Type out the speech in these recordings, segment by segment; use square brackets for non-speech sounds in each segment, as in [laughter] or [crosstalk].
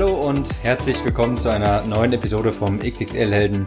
Hallo und herzlich willkommen zu einer neuen Episode vom XXL Helden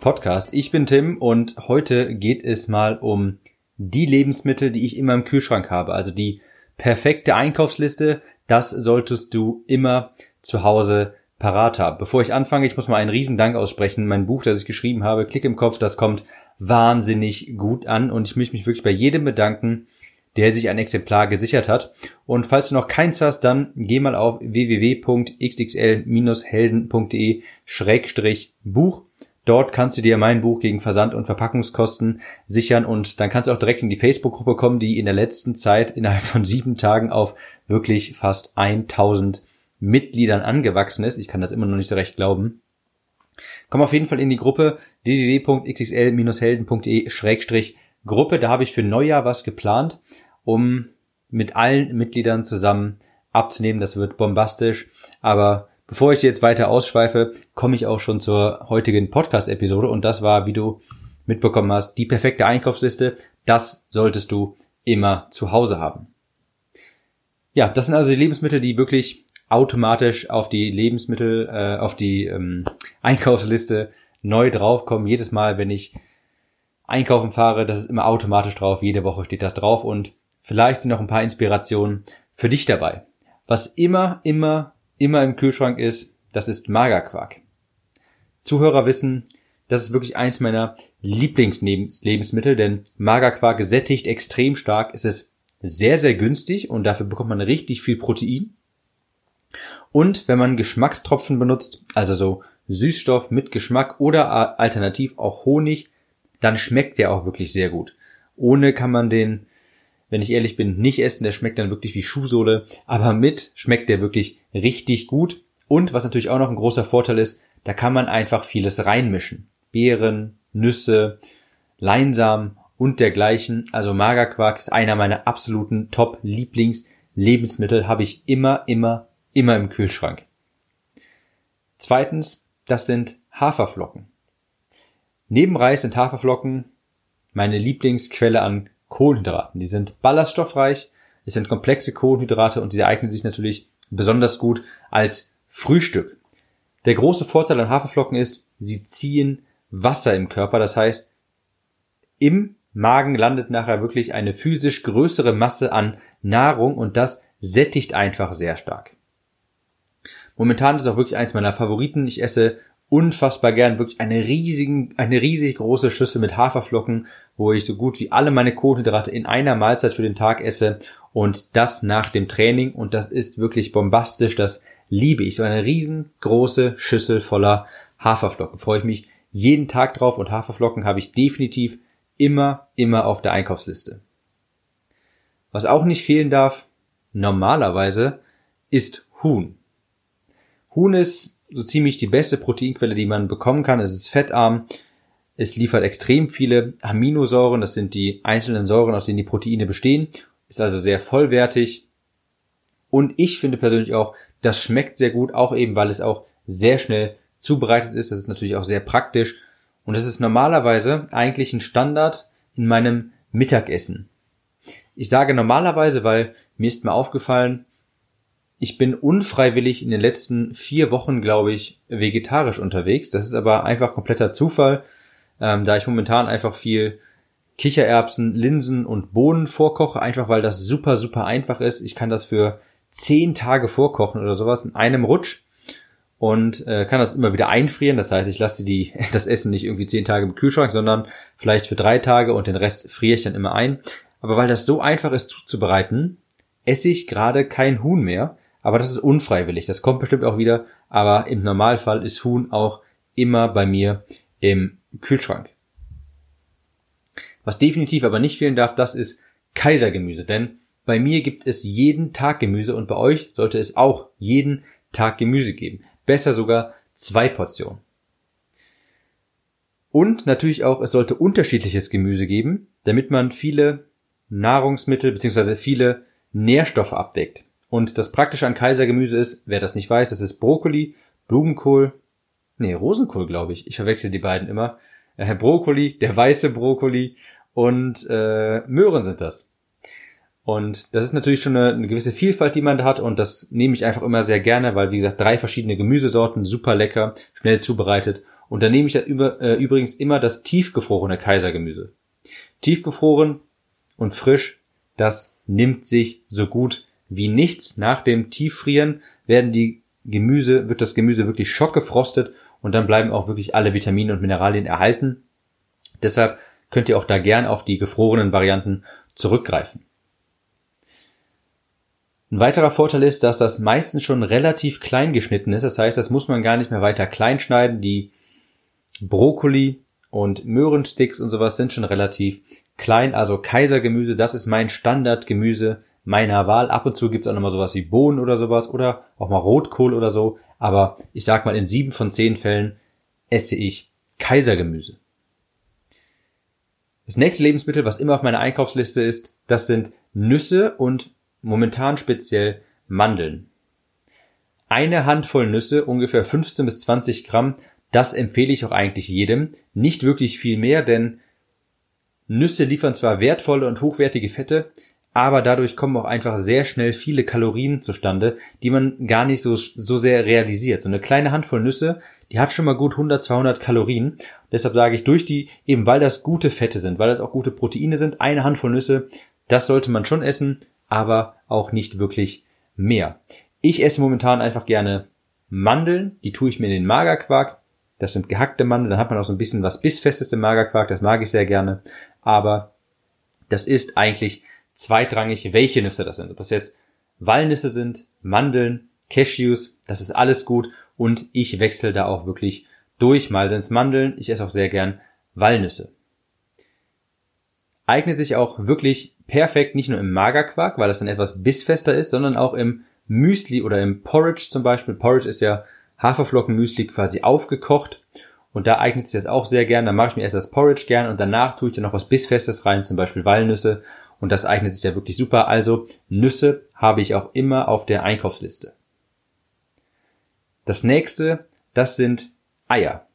Podcast. Ich bin Tim und heute geht es mal um die Lebensmittel, die ich immer im Kühlschrank habe. Also die perfekte Einkaufsliste. Das solltest du immer zu Hause parat haben. Bevor ich anfange, ich muss mal einen riesen Dank aussprechen. Mein Buch, das ich geschrieben habe, Klick im Kopf, das kommt wahnsinnig gut an und ich möchte mich wirklich bei jedem bedanken, der sich ein Exemplar gesichert hat. Und falls du noch keins hast, dann geh mal auf www.xxl-helden.de-buch. Dort kannst du dir mein Buch gegen Versand- und Verpackungskosten sichern und dann kannst du auch direkt in die Facebook-Gruppe kommen, die in der letzten Zeit innerhalb von sieben Tagen auf wirklich fast 1000 Mitgliedern angewachsen ist. Ich kann das immer noch nicht so recht glauben. Komm auf jeden Fall in die Gruppe www.xxl-helden.de-gruppe. Da habe ich für Neujahr was geplant um mit allen Mitgliedern zusammen abzunehmen. Das wird bombastisch. Aber bevor ich jetzt weiter ausschweife, komme ich auch schon zur heutigen Podcast-Episode. Und das war, wie du mitbekommen hast, die perfekte Einkaufsliste. Das solltest du immer zu Hause haben. Ja, das sind also die Lebensmittel, die wirklich automatisch auf die Lebensmittel, äh, auf die ähm, Einkaufsliste neu draufkommen. Jedes Mal, wenn ich einkaufen fahre, das ist immer automatisch drauf. Jede Woche steht das drauf und Vielleicht sind noch ein paar Inspirationen für dich dabei. Was immer, immer, immer im Kühlschrank ist, das ist Magerquark. Zuhörer wissen, das ist wirklich eins meiner Lieblingslebensmittel, denn Magerquark sättigt extrem stark. Es ist sehr, sehr günstig und dafür bekommt man richtig viel Protein. Und wenn man Geschmackstropfen benutzt, also so Süßstoff mit Geschmack oder alternativ auch Honig, dann schmeckt der auch wirklich sehr gut. Ohne kann man den wenn ich ehrlich bin, nicht essen. Der schmeckt dann wirklich wie Schuhsohle. Aber mit schmeckt der wirklich richtig gut. Und was natürlich auch noch ein großer Vorteil ist, da kann man einfach vieles reinmischen. Beeren, Nüsse, Leinsamen und dergleichen. Also Magerquark ist einer meiner absoluten Top-Lieblings-Lebensmittel. Habe ich immer, immer, immer im Kühlschrank. Zweitens, das sind Haferflocken. Neben Reis sind Haferflocken meine Lieblingsquelle an Kohlenhydraten. Die sind ballaststoffreich, es sind komplexe Kohlenhydrate und sie eignen sich natürlich besonders gut als Frühstück. Der große Vorteil an Haferflocken ist, sie ziehen Wasser im Körper. Das heißt, im Magen landet nachher wirklich eine physisch größere Masse an Nahrung und das sättigt einfach sehr stark. Momentan ist es auch wirklich eins meiner Favoriten. Ich esse unfassbar gern wirklich eine riesigen, eine riesig große Schüssel mit Haferflocken, wo ich so gut wie alle meine Kohlenhydrate in einer Mahlzeit für den Tag esse und das nach dem Training und das ist wirklich bombastisch, das liebe ich. So eine riesengroße Schüssel voller Haferflocken. Freue ich mich jeden Tag drauf und Haferflocken habe ich definitiv immer, immer auf der Einkaufsliste. Was auch nicht fehlen darf, normalerweise, ist Huhn. Huhn ist so ziemlich die beste Proteinquelle, die man bekommen kann. Es ist fettarm. Es liefert extrem viele Aminosäuren. Das sind die einzelnen Säuren, aus denen die Proteine bestehen. Ist also sehr vollwertig. Und ich finde persönlich auch, das schmeckt sehr gut, auch eben, weil es auch sehr schnell zubereitet ist. Das ist natürlich auch sehr praktisch. Und das ist normalerweise eigentlich ein Standard in meinem Mittagessen. Ich sage normalerweise, weil mir ist mal aufgefallen, ich bin unfreiwillig in den letzten vier Wochen, glaube ich, vegetarisch unterwegs. Das ist aber einfach kompletter Zufall, ähm, da ich momentan einfach viel Kichererbsen, Linsen und Bohnen vorkoche, einfach weil das super, super einfach ist. Ich kann das für zehn Tage vorkochen oder sowas in einem Rutsch und äh, kann das immer wieder einfrieren. Das heißt, ich lasse die, [laughs] das Essen nicht irgendwie zehn Tage im Kühlschrank, sondern vielleicht für drei Tage und den Rest friere ich dann immer ein. Aber weil das so einfach ist zuzubereiten, esse ich gerade kein Huhn mehr, aber das ist unfreiwillig. Das kommt bestimmt auch wieder. Aber im Normalfall ist Huhn auch immer bei mir im Kühlschrank. Was definitiv aber nicht fehlen darf, das ist Kaisergemüse. Denn bei mir gibt es jeden Tag Gemüse und bei euch sollte es auch jeden Tag Gemüse geben. Besser sogar zwei Portionen. Und natürlich auch, es sollte unterschiedliches Gemüse geben, damit man viele Nahrungsmittel bzw. viele Nährstoffe abdeckt. Und das Praktische an Kaisergemüse ist, wer das nicht weiß, das ist Brokkoli, Blumenkohl, nee, Rosenkohl, glaube ich. Ich verwechsel die beiden immer. Äh, Brokkoli, der weiße Brokkoli und äh, Möhren sind das. Und das ist natürlich schon eine, eine, gewisse Vielfalt, die man da hat und das nehme ich einfach immer sehr gerne, weil wie gesagt, drei verschiedene Gemüsesorten, super lecker, schnell zubereitet. Und dann nehme ich über, äh, übrigens immer das tiefgefrorene Kaisergemüse. Tiefgefroren und frisch, das nimmt sich so gut wie nichts. Nach dem Tieffrieren werden die Gemüse, wird das Gemüse wirklich schockgefrostet und dann bleiben auch wirklich alle Vitamine und Mineralien erhalten. Deshalb könnt ihr auch da gern auf die gefrorenen Varianten zurückgreifen. Ein weiterer Vorteil ist, dass das meistens schon relativ klein geschnitten ist. Das heißt, das muss man gar nicht mehr weiter klein schneiden. Die Brokkoli und Möhrensticks und sowas sind schon relativ klein. Also Kaisergemüse, das ist mein Standardgemüse meiner Wahl. Ab und zu gibt's auch nochmal sowas wie Bohnen oder sowas oder auch mal Rotkohl oder so. Aber ich sag mal, in sieben von zehn Fällen esse ich Kaisergemüse. Das nächste Lebensmittel, was immer auf meiner Einkaufsliste ist, das sind Nüsse und momentan speziell Mandeln. Eine Handvoll Nüsse, ungefähr 15 bis 20 Gramm, das empfehle ich auch eigentlich jedem. Nicht wirklich viel mehr, denn Nüsse liefern zwar wertvolle und hochwertige Fette, aber dadurch kommen auch einfach sehr schnell viele Kalorien zustande, die man gar nicht so, so sehr realisiert. So eine kleine Handvoll Nüsse, die hat schon mal gut 100, 200 Kalorien. Deshalb sage ich, durch die, eben weil das gute Fette sind, weil das auch gute Proteine sind, eine Handvoll Nüsse, das sollte man schon essen, aber auch nicht wirklich mehr. Ich esse momentan einfach gerne Mandeln, die tue ich mir in den Magerquark. Das sind gehackte Mandeln, dann hat man auch so ein bisschen was bissfestes im Magerquark, das mag ich sehr gerne. Aber das ist eigentlich zweitrangig, welche Nüsse das sind. Ob das jetzt Walnüsse sind, Mandeln, Cashews, das ist alles gut und ich wechsle da auch wirklich durch. Mal sind es Mandeln, ich esse auch sehr gern Walnüsse. Eignet sich auch wirklich perfekt nicht nur im Magerquark, weil das dann etwas bissfester ist, sondern auch im Müsli oder im Porridge zum Beispiel. Porridge ist ja Haferflockenmüsli quasi aufgekocht und da eignet sich das auch sehr gern. Da mache ich mir erst das Porridge gern und danach tue ich dann noch was bissfestes rein, zum Beispiel Walnüsse und das eignet sich ja wirklich super. Also Nüsse habe ich auch immer auf der Einkaufsliste. Das nächste, das sind Eier.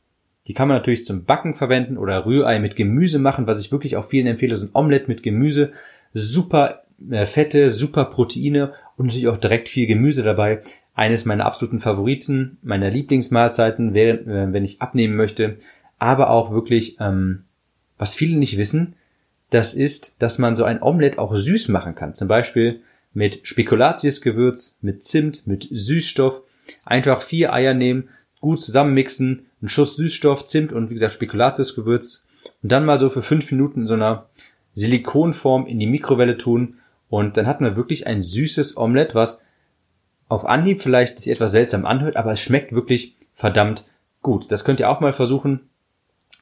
Die kann man natürlich zum Backen verwenden oder Rührei mit Gemüse machen, was ich wirklich auch vielen empfehle, so ein Omelette mit Gemüse super äh, Fette, super Proteine und natürlich auch direkt viel Gemüse dabei. Eines meiner absoluten Favoriten, meiner Lieblingsmahlzeiten, äh, wenn ich abnehmen möchte. Aber auch wirklich, ähm, was viele nicht wissen, das ist, dass man so ein Omelett auch süß machen kann. Zum Beispiel mit Spekulatiusgewürz, mit Zimt, mit Süßstoff. Einfach vier Eier nehmen, gut zusammenmixen, einen Schuss Süßstoff, Zimt und wie gesagt Spekulatiusgewürz und dann mal so für fünf Minuten in so einer Silikonform in die Mikrowelle tun und dann hat man wirklich ein süßes Omelett, was auf Anhieb vielleicht sich etwas seltsam anhört, aber es schmeckt wirklich verdammt gut. Das könnt ihr auch mal versuchen,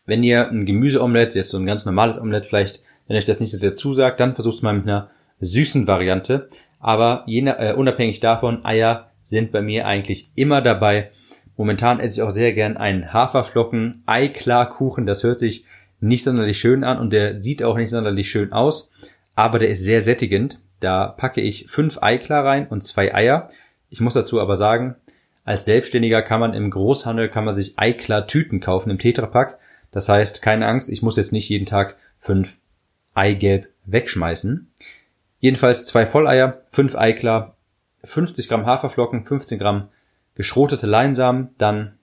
wenn ihr ein Gemüseomelett, jetzt so ein ganz normales Omelett vielleicht, wenn euch das nicht so sehr zusagt, dann versucht mal mit einer süßen Variante. Aber je, äh, unabhängig davon, Eier sind bei mir eigentlich immer dabei. Momentan esse ich auch sehr gern einen Haferflocken Eiklarkuchen. Das hört sich nicht sonderlich schön an und der sieht auch nicht sonderlich schön aus, aber der ist sehr sättigend. Da packe ich fünf Eiklar rein und zwei Eier. Ich muss dazu aber sagen, als Selbstständiger kann man im Großhandel kann man sich Eiklar Tüten kaufen im Tetrapack. Das heißt, keine Angst, ich muss jetzt nicht jeden Tag fünf Eigelb wegschmeißen. Jedenfalls zwei Volleier, fünf Eiklar, 50 Gramm Haferflocken, 15 Gramm geschrotete Leinsamen, dann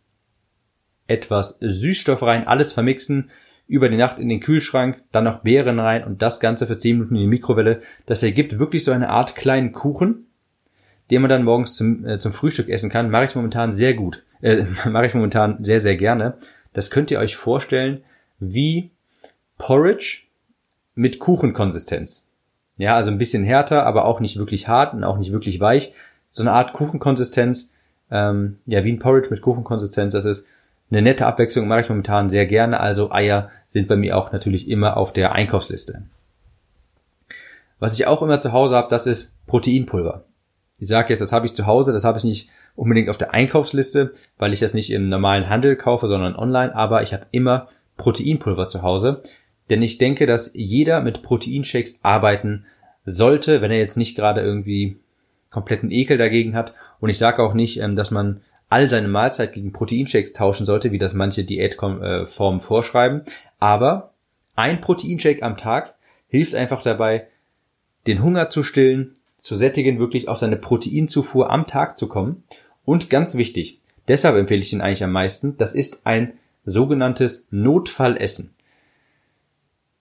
etwas Süßstoff rein, alles vermixen, über die Nacht in den Kühlschrank, dann noch Beeren rein und das Ganze für 10 Minuten in die Mikrowelle. Das ergibt wirklich so eine Art kleinen Kuchen, den man dann morgens zum, äh, zum Frühstück essen kann. Mache ich momentan sehr gut. Äh, [laughs] mache ich momentan sehr, sehr gerne. Das könnt ihr euch vorstellen wie Porridge mit Kuchenkonsistenz. Ja, also ein bisschen härter, aber auch nicht wirklich hart und auch nicht wirklich weich. So eine Art Kuchenkonsistenz, ähm, ja, wie ein Porridge mit Kuchenkonsistenz. Das ist eine nette Abwechslung mache ich momentan sehr gerne, also Eier sind bei mir auch natürlich immer auf der Einkaufsliste. Was ich auch immer zu Hause habe, das ist Proteinpulver. Ich sage jetzt, das habe ich zu Hause, das habe ich nicht unbedingt auf der Einkaufsliste, weil ich das nicht im normalen Handel kaufe, sondern online, aber ich habe immer Proteinpulver zu Hause, denn ich denke, dass jeder mit Proteinshakes arbeiten sollte, wenn er jetzt nicht gerade irgendwie kompletten Ekel dagegen hat. Und ich sage auch nicht, ähm, dass man all seine Mahlzeit gegen Proteinshakes tauschen sollte, wie das manche Diätformen vorschreiben. Aber ein Proteinshake am Tag hilft einfach dabei, den Hunger zu stillen, zu sättigen, wirklich auf seine Proteinzufuhr am Tag zu kommen. Und ganz wichtig, deshalb empfehle ich ihn eigentlich am meisten, das ist ein sogenanntes Notfallessen.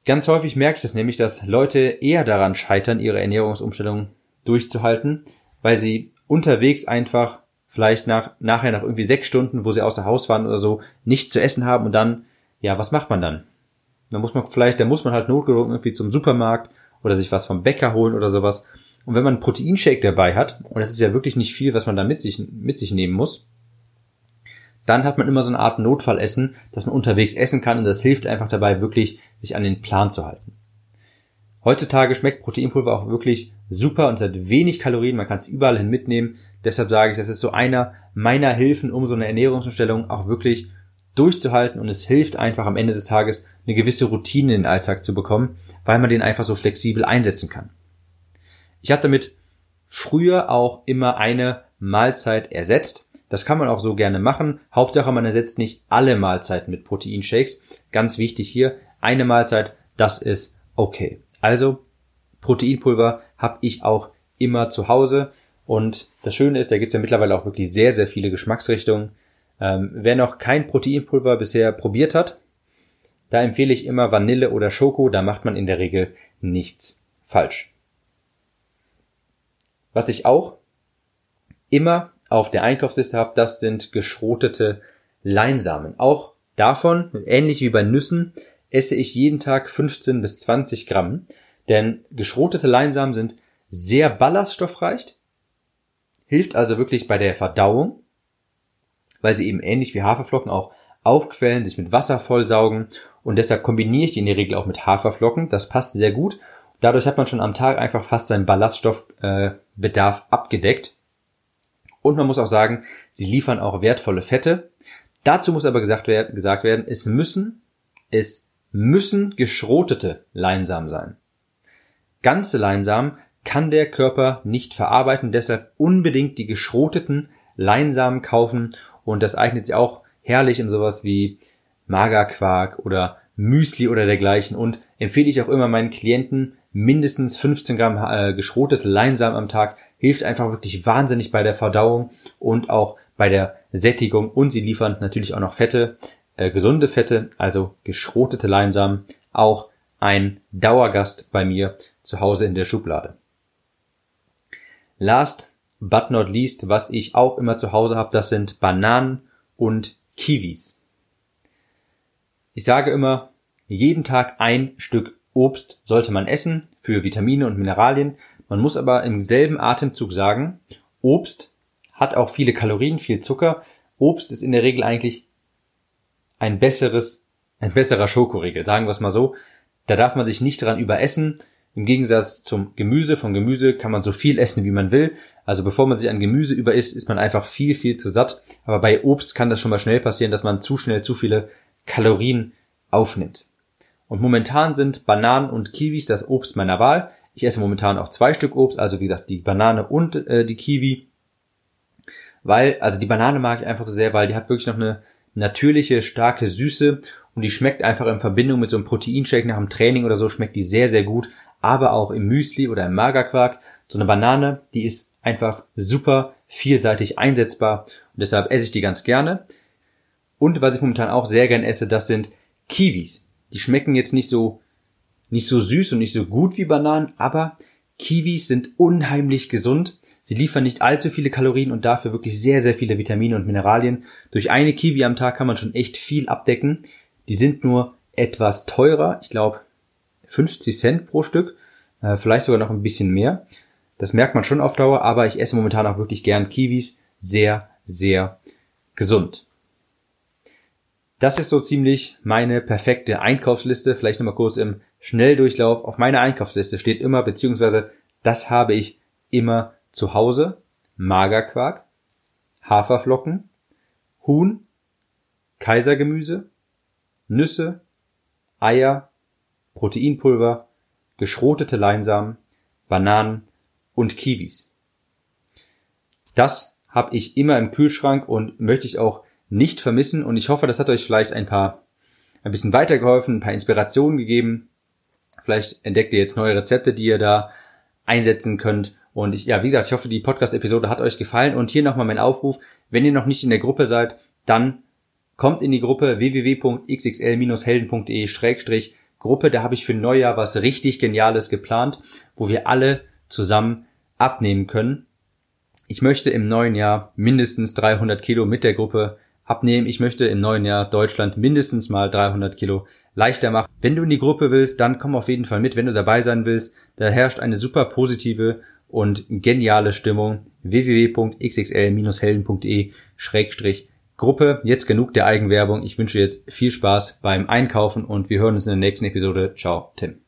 Ganz häufig merke ich das nämlich, dass Leute eher daran scheitern, ihre Ernährungsumstellung durchzuhalten, weil sie unterwegs einfach vielleicht nach, nachher nach irgendwie sechs Stunden, wo sie außer Haus waren oder so, nichts zu essen haben und dann, ja, was macht man dann? Da muss man vielleicht, da muss man halt notgedrungen irgendwie zum Supermarkt oder sich was vom Bäcker holen oder sowas. Und wenn man einen Proteinshake dabei hat, und das ist ja wirklich nicht viel, was man da mit sich, mit sich nehmen muss, dann hat man immer so eine Art Notfallessen, dass man unterwegs essen kann und das hilft einfach dabei, wirklich sich an den Plan zu halten. Heutzutage schmeckt Proteinpulver auch wirklich super und hat wenig Kalorien, man kann es überall hin mitnehmen. Deshalb sage ich, das ist so einer meiner Hilfen, um so eine Ernährungsumstellung auch wirklich durchzuhalten und es hilft einfach am Ende des Tages eine gewisse Routine in den Alltag zu bekommen, weil man den einfach so flexibel einsetzen kann. Ich habe damit früher auch immer eine Mahlzeit ersetzt. Das kann man auch so gerne machen. Hauptsache, man ersetzt nicht alle Mahlzeiten mit Proteinshakes. Ganz wichtig hier, eine Mahlzeit, das ist okay. Also, Proteinpulver habe ich auch immer zu Hause. Und das Schöne ist, da gibt es ja mittlerweile auch wirklich sehr, sehr viele Geschmacksrichtungen. Ähm, wer noch kein Proteinpulver bisher probiert hat, da empfehle ich immer Vanille oder Schoko, da macht man in der Regel nichts falsch. Was ich auch immer auf der Einkaufsliste habe, das sind geschrotete Leinsamen. Auch davon, ähnlich wie bei Nüssen, esse ich jeden Tag 15 bis 20 Gramm, denn geschrotete Leinsamen sind sehr ballaststoffreich, hilft also wirklich bei der Verdauung, weil sie eben ähnlich wie Haferflocken auch aufquellen, sich mit Wasser vollsaugen und deshalb kombiniere ich die in der Regel auch mit Haferflocken. Das passt sehr gut Dadurch hat man schon am Tag einfach fast seinen Ballaststoffbedarf abgedeckt. Und man muss auch sagen, sie liefern auch wertvolle Fette. Dazu muss aber gesagt, werden, gesagt werden, es müssen, es müssen geschrotete Leinsamen sein. Ganze Leinsamen kann der Körper nicht verarbeiten, deshalb unbedingt die geschroteten Leinsamen kaufen und das eignet sich auch herrlich in sowas wie Magerquark oder Müsli oder dergleichen und empfehle ich auch immer meinen Klienten, mindestens 15 Gramm äh, geschrotete Leinsamen am Tag hilft einfach wirklich wahnsinnig bei der Verdauung und auch bei der Sättigung und sie liefern natürlich auch noch Fette, äh, gesunde Fette, also geschrotete Leinsamen, auch ein Dauergast bei mir zu Hause in der Schublade. Last but not least, was ich auch immer zu Hause habe, das sind Bananen und Kiwis. Ich sage immer, jeden Tag ein Stück Obst sollte man essen für Vitamine und Mineralien. Man muss aber im selben Atemzug sagen, Obst hat auch viele Kalorien, viel Zucker. Obst ist in der Regel eigentlich ein besseres, ein besserer Schokoriegel, sagen wir es mal so. Da darf man sich nicht dran überessen. Im Gegensatz zum Gemüse, von Gemüse kann man so viel essen, wie man will. Also bevor man sich an Gemüse überisst, ist man einfach viel, viel zu satt. Aber bei Obst kann das schon mal schnell passieren, dass man zu schnell zu viele Kalorien aufnimmt. Und momentan sind Bananen und Kiwis das Obst meiner Wahl. Ich esse momentan auch zwei Stück Obst, also wie gesagt die Banane und äh, die Kiwi. Weil, also die Banane mag ich einfach so sehr, weil die hat wirklich noch eine natürliche, starke Süße und die schmeckt einfach in Verbindung mit so einem Proteinshake nach dem Training oder so, schmeckt die sehr, sehr gut. Aber auch im Müsli oder im Magerquark. So eine Banane, die ist einfach super vielseitig einsetzbar und deshalb esse ich die ganz gerne. Und was ich momentan auch sehr gern esse, das sind Kiwis. Die schmecken jetzt nicht so, nicht so süß und nicht so gut wie Bananen, aber Kiwis sind unheimlich gesund. Sie liefern nicht allzu viele Kalorien und dafür wirklich sehr, sehr viele Vitamine und Mineralien. Durch eine Kiwi am Tag kann man schon echt viel abdecken. Die sind nur etwas teurer. Ich glaube 50 Cent pro Stück. Äh, vielleicht sogar noch ein bisschen mehr. Das merkt man schon auf Dauer, aber ich esse momentan auch wirklich gern Kiwis. Sehr, sehr gesund. Das ist so ziemlich meine perfekte Einkaufsliste. Vielleicht nochmal kurz im Schnelldurchlauf. Auf meiner Einkaufsliste steht immer, beziehungsweise das habe ich immer zu Hause. Magerquark, Haferflocken, Huhn, Kaisergemüse, Nüsse, Eier, Proteinpulver, geschrotete Leinsamen, Bananen und Kiwis. Das habe ich immer im Kühlschrank und möchte ich auch nicht vermissen und ich hoffe, das hat euch vielleicht ein paar ein bisschen weitergeholfen, ein paar Inspirationen gegeben. Vielleicht entdeckt ihr jetzt neue Rezepte, die ihr da einsetzen könnt. Und ich, ja, wie gesagt, ich hoffe, die Podcast-Episode hat euch gefallen. Und hier nochmal mein Aufruf. Wenn ihr noch nicht in der Gruppe seid, dann kommt in die Gruppe www.xxl-helden.de Gruppe. Da habe ich für Neujahr was richtig Geniales geplant, wo wir alle zusammen abnehmen können. Ich möchte im neuen Jahr mindestens 300 Kilo mit der Gruppe abnehmen. Ich möchte im neuen Jahr Deutschland mindestens mal 300 Kilo leichter machen. Wenn du in die Gruppe willst, dann komm auf jeden Fall mit, wenn du dabei sein willst. Da herrscht eine super positive und geniale Stimmung. www.xxl-helden.de Gruppe. Jetzt genug der Eigenwerbung. Ich wünsche jetzt viel Spaß beim Einkaufen und wir hören uns in der nächsten Episode. Ciao, Tim.